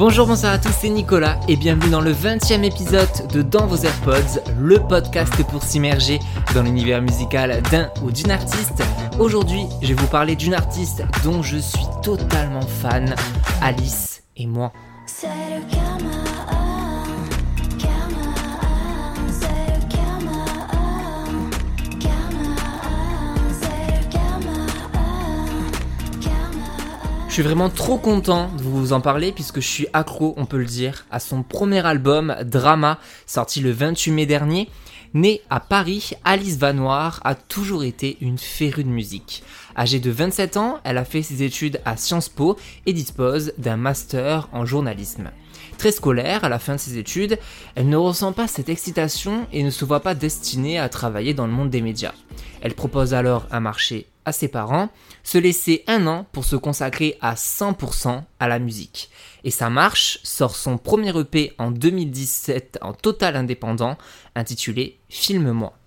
Bonjour, bonsoir à tous, c'est Nicolas et bienvenue dans le 20e épisode de Dans vos AirPods, le podcast pour s'immerger dans l'univers musical d'un ou d'une artiste. Aujourd'hui, je vais vous parler d'une artiste dont je suis totalement fan, Alice et moi. Suis vraiment trop content de vous en parler puisque je suis accro, on peut le dire, à son premier album Drama, sorti le 28 mai dernier. Née à Paris, Alice Vanoir a toujours été une férue de musique. Âgée de 27 ans, elle a fait ses études à Sciences Po et dispose d'un master en journalisme. Très scolaire, à la fin de ses études, elle ne ressent pas cette excitation et ne se voit pas destinée à travailler dans le monde des médias. Elle propose alors un marché à ses parents, se laisser un an pour se consacrer à 100% à la musique. Et ça marche, sort son premier EP en 2017 en total indépendant, intitulé Filme-moi.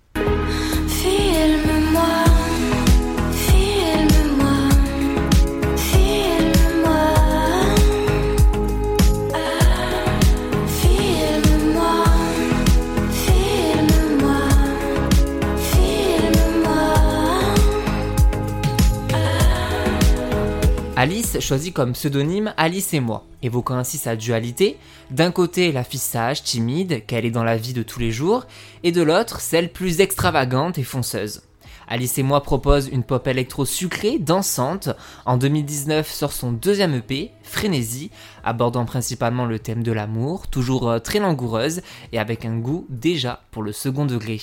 Alice choisit comme pseudonyme Alice et moi, évoquant ainsi sa dualité, d'un côté la fille sage, timide, qu'elle est dans la vie de tous les jours, et de l'autre celle plus extravagante et fonceuse. Alice et moi propose une pop électro sucrée, dansante. En 2019 sort son deuxième EP, Frénésie, abordant principalement le thème de l'amour, toujours euh, très langoureuse et avec un goût déjà pour le second degré.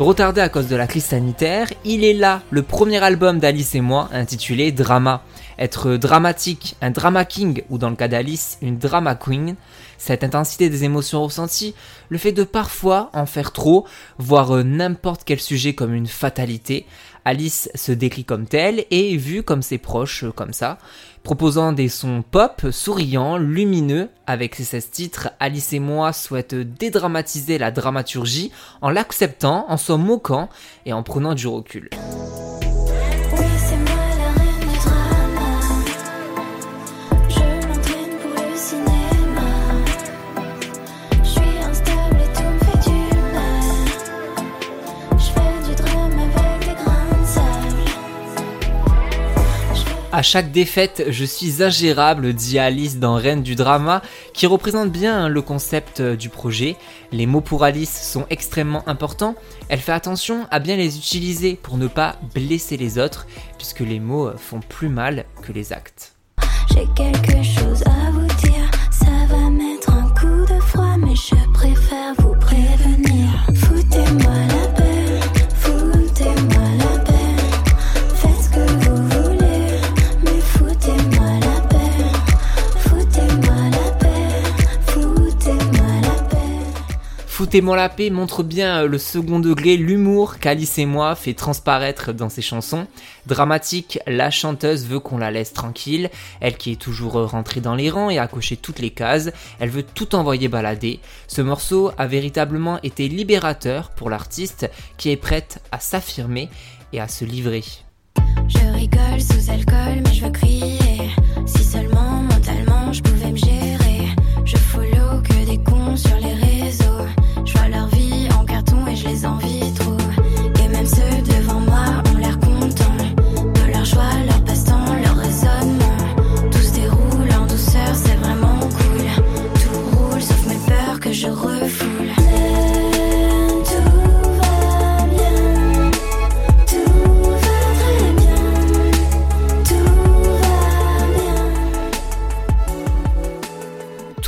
Retardé à cause de la crise sanitaire, il est là le premier album d'Alice et moi intitulé Drama. Être dramatique, un drama king ou dans le cas d'Alice, une drama queen, cette intensité des émotions ressenties, le fait de parfois en faire trop, voir euh, n'importe quel sujet comme une fatalité, Alice se décrit comme telle et est vue comme ses proches euh, comme ça, proposant des sons pop, souriants, lumineux. Avec ses 16 titres, Alice et moi souhaitent dédramatiser la dramaturgie en l'acceptant, en s'en moquant et en prenant du recul. À chaque défaite, je suis ingérable, dit Alice dans Reine du drama, qui représente bien le concept du projet. Les mots pour Alice sont extrêmement importants. Elle fait attention à bien les utiliser pour ne pas blesser les autres, puisque les mots font plus mal que les actes. J'ai quelque chose à vous dire, ça va mettre un coup de froid, mais je préfère vous prévenir. Foutez-moi la Foutez-moi la paix montre bien euh, le second degré, l'humour qu'Alice et moi fait transparaître dans ses chansons. Dramatique, la chanteuse veut qu'on la laisse tranquille, elle qui est toujours rentrée dans les rangs et a coché toutes les cases, elle veut tout envoyer balader. Ce morceau a véritablement été libérateur pour l'artiste qui est prête à s'affirmer et à se livrer. Je rigole sous alcool, mais je veux crier.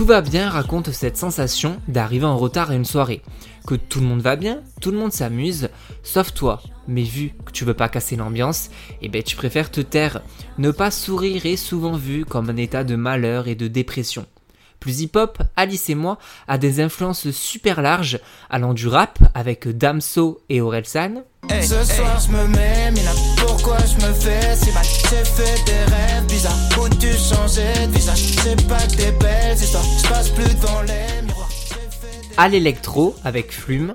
Tout va bien raconte cette sensation d'arriver en retard à une soirée. Que tout le monde va bien, tout le monde s'amuse, sauf toi. Mais vu que tu veux pas casser l'ambiance, eh ben tu préfères te taire. Ne pas sourire est souvent vu comme un état de malheur et de dépression. Plus hip-hop, Alice et moi a des influences super larges, allant du rap avec Damso et Orelsan. Hey, ce soir je me mets, mina, pourquoi je me fais si mal? J'ai fait des rêves bizarres, où tu changeais de visage? C'est pas que des belles histoires, je passe plus dans les miroirs. À l'électro avec Flume.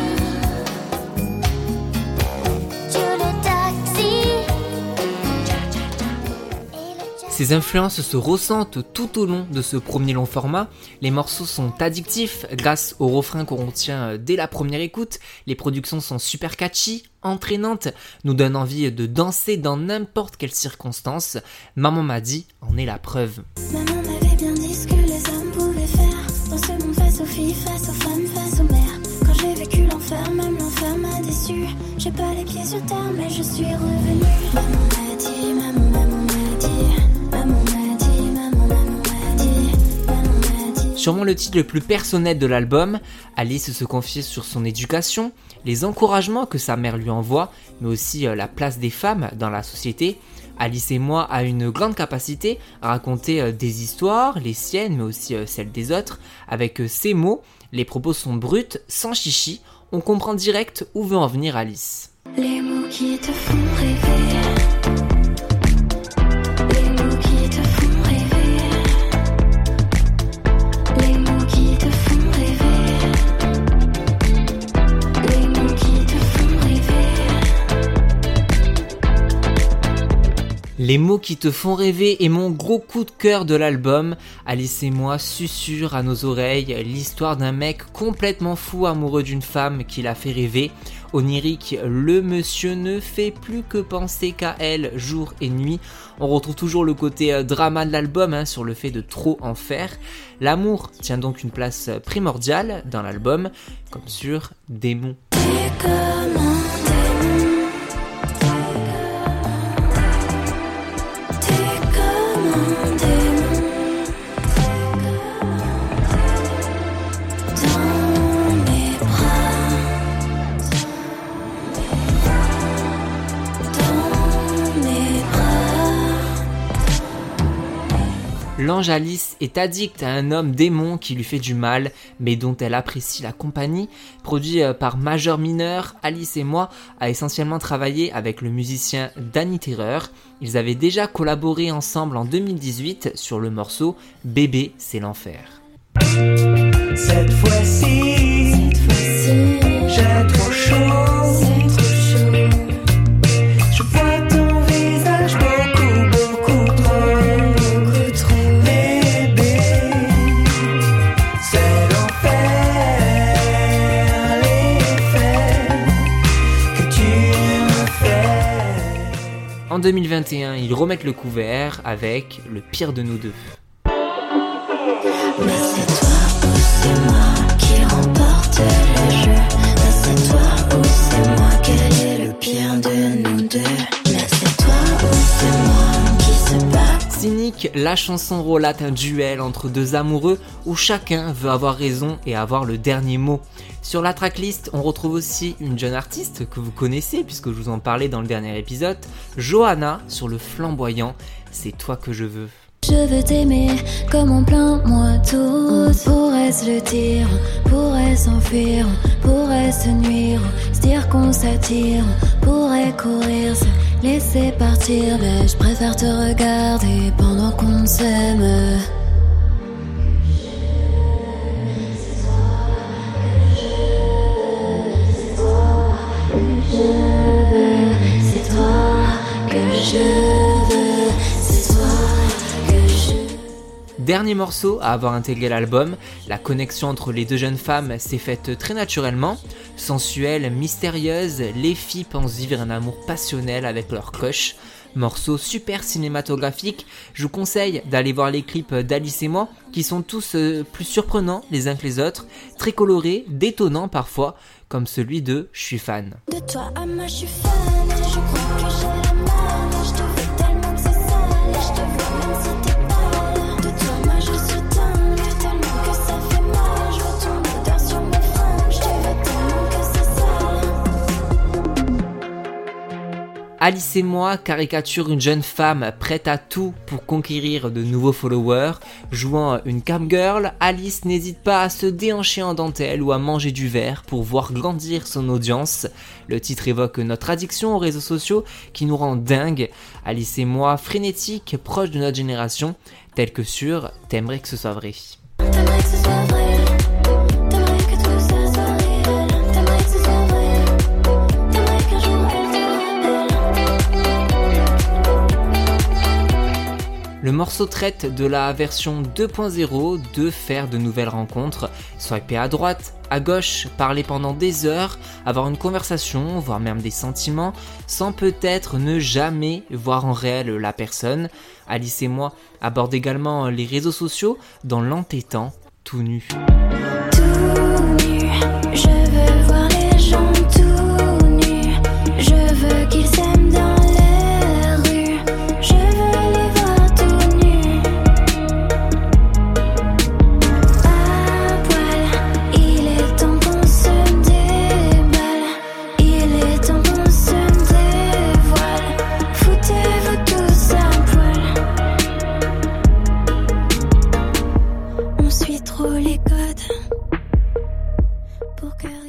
Ces influences se ressentent tout au long de ce premier long format. Les morceaux sont addictifs grâce au refrain qu'on retient euh, dès la première écoute. Les productions sont super catchy, entraînantes, nous donnent envie de danser dans n'importe quelle circonstance. Maman m'a dit en est la preuve. Maman m'avait bien dit ce que les hommes pouvaient faire. Dans ce monde face aux filles, face aux femmes, face aux mères. Quand j'ai vécu l'enfer, même l'enfer m'a déçu. J'ai pas les pieds sur terre, mais je suis revenue. Maman m'a dit, maman, maman Sûrement le titre le plus personnel de l'album, Alice se confie sur son éducation, les encouragements que sa mère lui envoie, mais aussi euh, la place des femmes dans la société. Alice et moi a une grande capacité à raconter euh, des histoires, les siennes, mais aussi euh, celles des autres, avec ces mots. Les propos sont bruts, sans chichi, on comprend direct où veut en venir Alice. Les mots qui te font rêver. Les mots qui te font rêver est mon gros coup de cœur de l'album. Alice et moi susurre à nos oreilles l'histoire d'un mec complètement fou amoureux d'une femme qui l'a fait rêver. Onirique, le monsieur ne fait plus que penser qu'à elle jour et nuit. On retrouve toujours le côté euh, drama de l'album hein, sur le fait de trop en faire. L'amour tient donc une place primordiale dans l'album, comme sur Démon. L'ange Alice est addict à un homme démon qui lui fait du mal, mais dont elle apprécie la compagnie. Produit euh, par Majeur Mineur, Alice et moi a essentiellement travaillé avec le musicien Danny Terreur. Ils avaient déjà collaboré ensemble en 2018 sur le morceau Bébé, c'est l'enfer. Cette fois-ci, j'ai trop chaud En 2021, ils remettent le couvert avec Le pire de nous deux. Mais c'est toi c'est moi qui remporte le jeu. Cynique, la chanson relate un duel entre deux amoureux où chacun veut avoir raison et avoir le dernier mot. Sur la tracklist, on retrouve aussi une jeune artiste que vous connaissez puisque je vous en parlais dans le dernier épisode, Johanna sur le flamboyant. C'est toi que je veux. Laisser partir. Mais je préfère te regarder pendant qu'on s'aime. Dernier morceau à avoir intégré l'album, la connexion entre les deux jeunes femmes s'est faite très naturellement. Sensuelle, mystérieuse, les filles pensent vivre un amour passionnel avec leur crush. Morceau super cinématographique, je vous conseille d'aller voir les clips d'Alice et moi, qui sont tous euh, plus surprenants les uns que les autres, très colorés, détonnants parfois, comme celui de Je suis fan. De toi à je suis fan. Je crois que. Je tellement c'est sale. Je te Alice et moi caricature une jeune femme prête à tout pour conquérir de nouveaux followers. Jouant une cam girl, Alice n'hésite pas à se déhancher en dentelle ou à manger du verre pour voir grandir son audience. Le titre évoque notre addiction aux réseaux sociaux qui nous rend dingue. Alice et moi frénétiques, proches de notre génération, tel que sur T'aimerais que ce soit vrai. Le morceau traite de la version 2.0 de faire de nouvelles rencontres, swiper à droite, à gauche, parler pendant des heures, avoir une conversation, voire même des sentiments, sans peut-être ne jamais voir en réel la personne. Alice et moi abordent également les réseaux sociaux dans l'entêtant tout nu.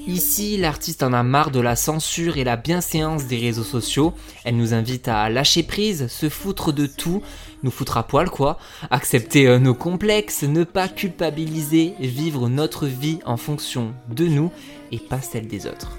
Ici, l'artiste en a marre de la censure et la bienséance des réseaux sociaux. Elle nous invite à lâcher prise, se foutre de tout, nous foutre à poil quoi, accepter euh, nos complexes, ne pas culpabiliser, vivre notre vie en fonction de nous et pas celle des autres.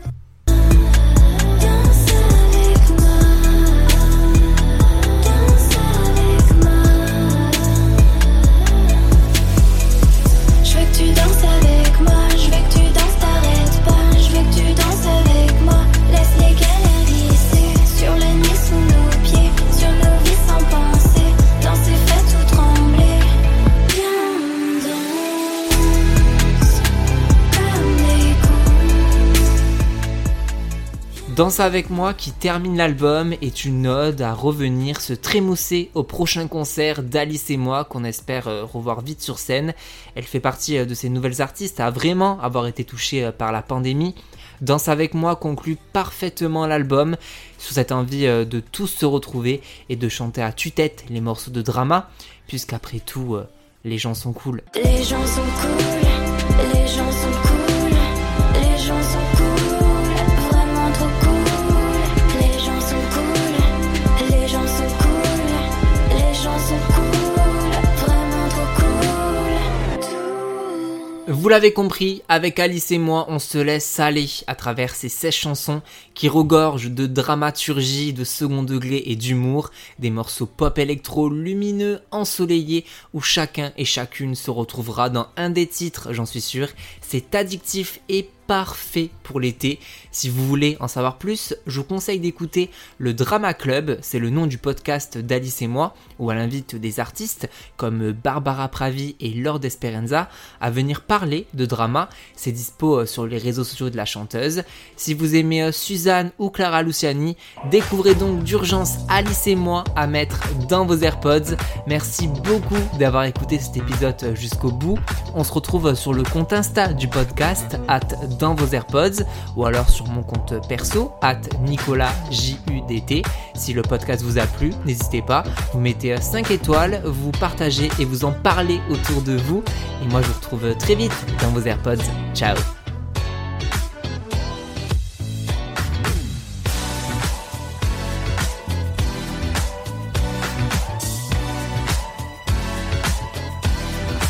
Danse avec moi qui termine l'album est une ode à revenir se trémousser au prochain concert d'Alice et moi qu'on espère euh, revoir vite sur scène. Elle fait partie euh, de ces nouvelles artistes à vraiment avoir été touchée euh, par la pandémie. Danse avec moi conclut parfaitement l'album sous cette envie de tous se retrouver et de chanter à tue-tête les morceaux de drama puisqu'après tout les gens sont cool. Les gens sont cool, les gens sont cool, Vous l'avez compris, avec Alice et moi, on se laisse aller à travers ces 16 chansons qui regorgent de dramaturgie, de second degré et d'humour, des morceaux pop électro lumineux, ensoleillés, où chacun et chacune se retrouvera dans un des titres, j'en suis sûr. C'est addictif et parfait pour l'été. Si vous voulez en savoir plus, je vous conseille d'écouter le Drama Club, c'est le nom du podcast d'Alice et moi, où elle invite des artistes comme Barbara Pravi et Lord Esperanza à venir parler de drama. C'est dispo euh, sur les réseaux sociaux de la chanteuse. Si vous aimez euh, Suzanne ou Clara Luciani, découvrez donc d'urgence Alice et moi à mettre dans vos AirPods. Merci beaucoup d'avoir écouté cet épisode euh, jusqu'au bout. On se retrouve sur le compte Insta du podcast, at dans vos AirPods, ou alors sur mon compte perso, at Nicolas JUDT. Si le podcast vous a plu, n'hésitez pas, vous mettez 5 étoiles, vous partagez et vous en parlez autour de vous. Et moi je vous retrouve très vite dans vos AirPods. Ciao